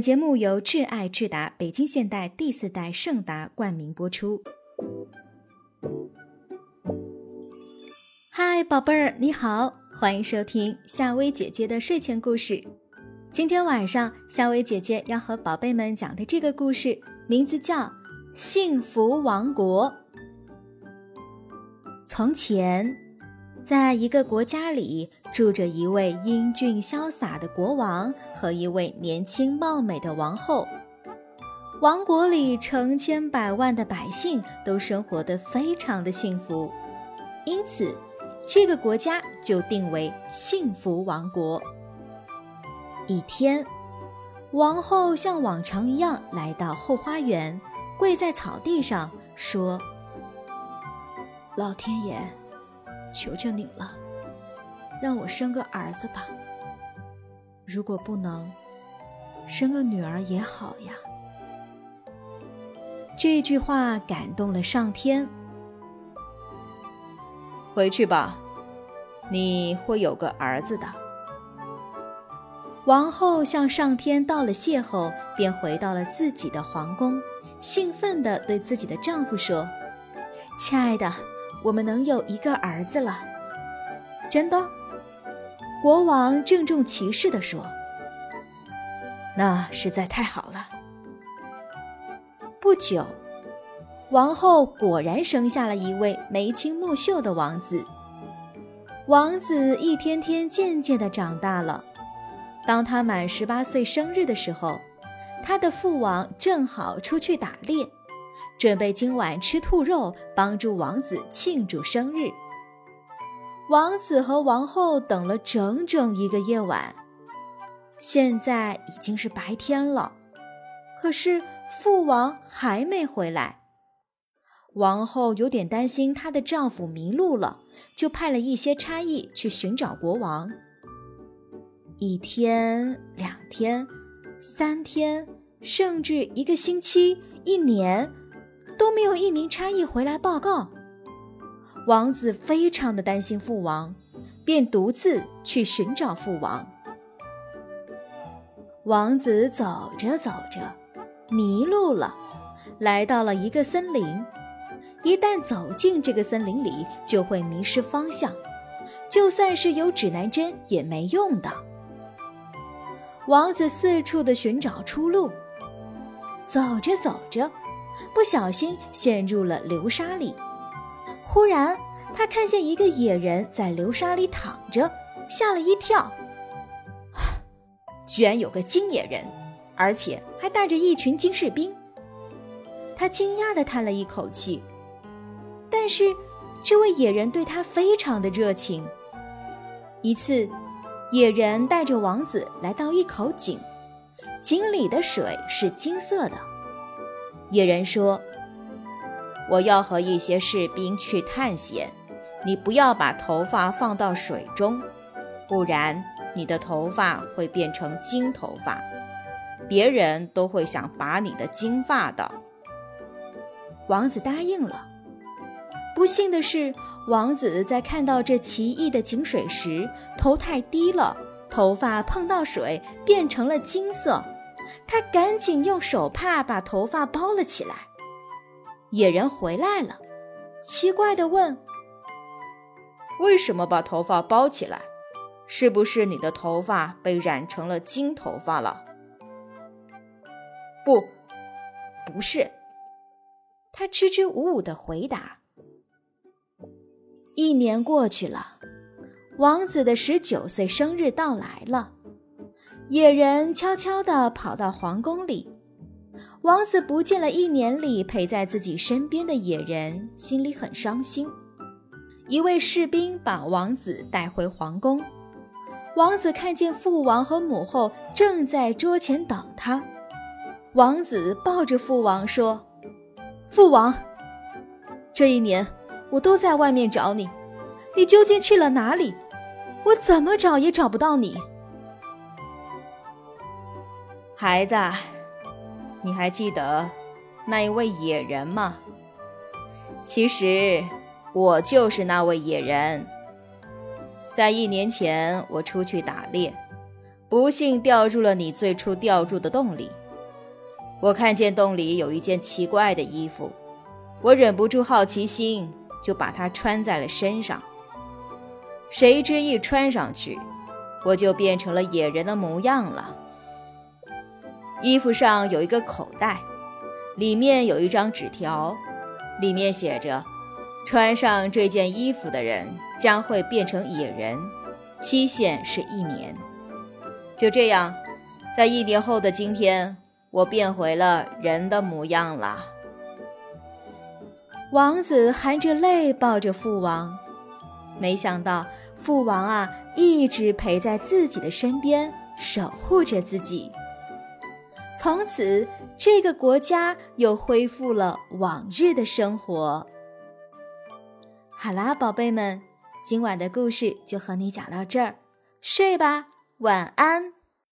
节目由挚爱智达北京现代第四代圣达冠名播出。嗨，宝贝儿，你好，欢迎收听夏薇姐姐的睡前故事。今天晚上，夏薇姐姐要和宝贝们讲的这个故事，名字叫《幸福王国》。从前，在一个国家里。住着一位英俊潇洒的国王和一位年轻貌美的王后。王国里成千百万的百姓都生活得非常的幸福，因此这个国家就定为幸福王国。一天，王后像往常一样来到后花园，跪在草地上说：“老天爷，求求你了。”让我生个儿子吧，如果不能，生个女儿也好呀。这句话感动了上天。回去吧，你会有个儿子的。王后向上天道了谢后，便回到了自己的皇宫，兴奋地对自己的丈夫说：“亲爱的，我们能有一个儿子了，真的。”国王郑重其事地说：“那实在太好了。”不久，王后果然生下了一位眉清目秀的王子。王子一天天渐渐地长大了。当他满十八岁生日的时候，他的父王正好出去打猎，准备今晚吃兔肉，帮助王子庆祝生日。王子和王后等了整整一个夜晚，现在已经是白天了，可是父王还没回来。王后有点担心她的丈夫迷路了，就派了一些差役去寻找国王。一天、两天、三天，甚至一个星期、一年，都没有一名差役回来报告。王子非常的担心父王，便独自去寻找父王。王子走着走着，迷路了，来到了一个森林。一旦走进这个森林里，就会迷失方向，就算是有指南针也没用的。王子四处的寻找出路，走着走着，不小心陷入了流沙里。忽然，他看见一个野人在流沙里躺着，吓了一跳。居然有个金野人，而且还带着一群金士兵。他惊讶地叹了一口气。但是，这位野人对他非常的热情。一次，野人带着王子来到一口井，井里的水是金色的。野人说。我要和一些士兵去探险，你不要把头发放到水中，不然你的头发会变成金头发，别人都会想拔你的金发的。王子答应了。不幸的是，王子在看到这奇异的井水时，头太低了，头发碰到水变成了金色，他赶紧用手帕把头发包了起来。野人回来了，奇怪地问：“为什么把头发包起来？是不是你的头发被染成了金头发了？”“不，不是。”他支支吾吾地回答。一年过去了，王子的十九岁生日到来了，野人悄悄地跑到皇宫里。王子不见了一年里陪在自己身边的野人，心里很伤心。一位士兵把王子带回皇宫。王子看见父王和母后正在桌前等他。王子抱着父王说：“父王，这一年我都在外面找你，你究竟去了哪里？我怎么找也找不到你。”孩子。你还记得那一位野人吗？其实我就是那位野人。在一年前，我出去打猎，不幸掉入了你最初掉入的洞里。我看见洞里有一件奇怪的衣服，我忍不住好奇心，就把它穿在了身上。谁知一穿上去，我就变成了野人的模样了。衣服上有一个口袋，里面有一张纸条，里面写着：“穿上这件衣服的人将会变成野人，期限是一年。”就这样，在一年后的今天。我变回了人的模样了。王子含着泪抱着父王，没想到父王啊一直陪在自己的身边，守护着自己。从此，这个国家又恢复了往日的生活。好啦，宝贝们，今晚的故事就和你讲到这儿，睡吧，晚安。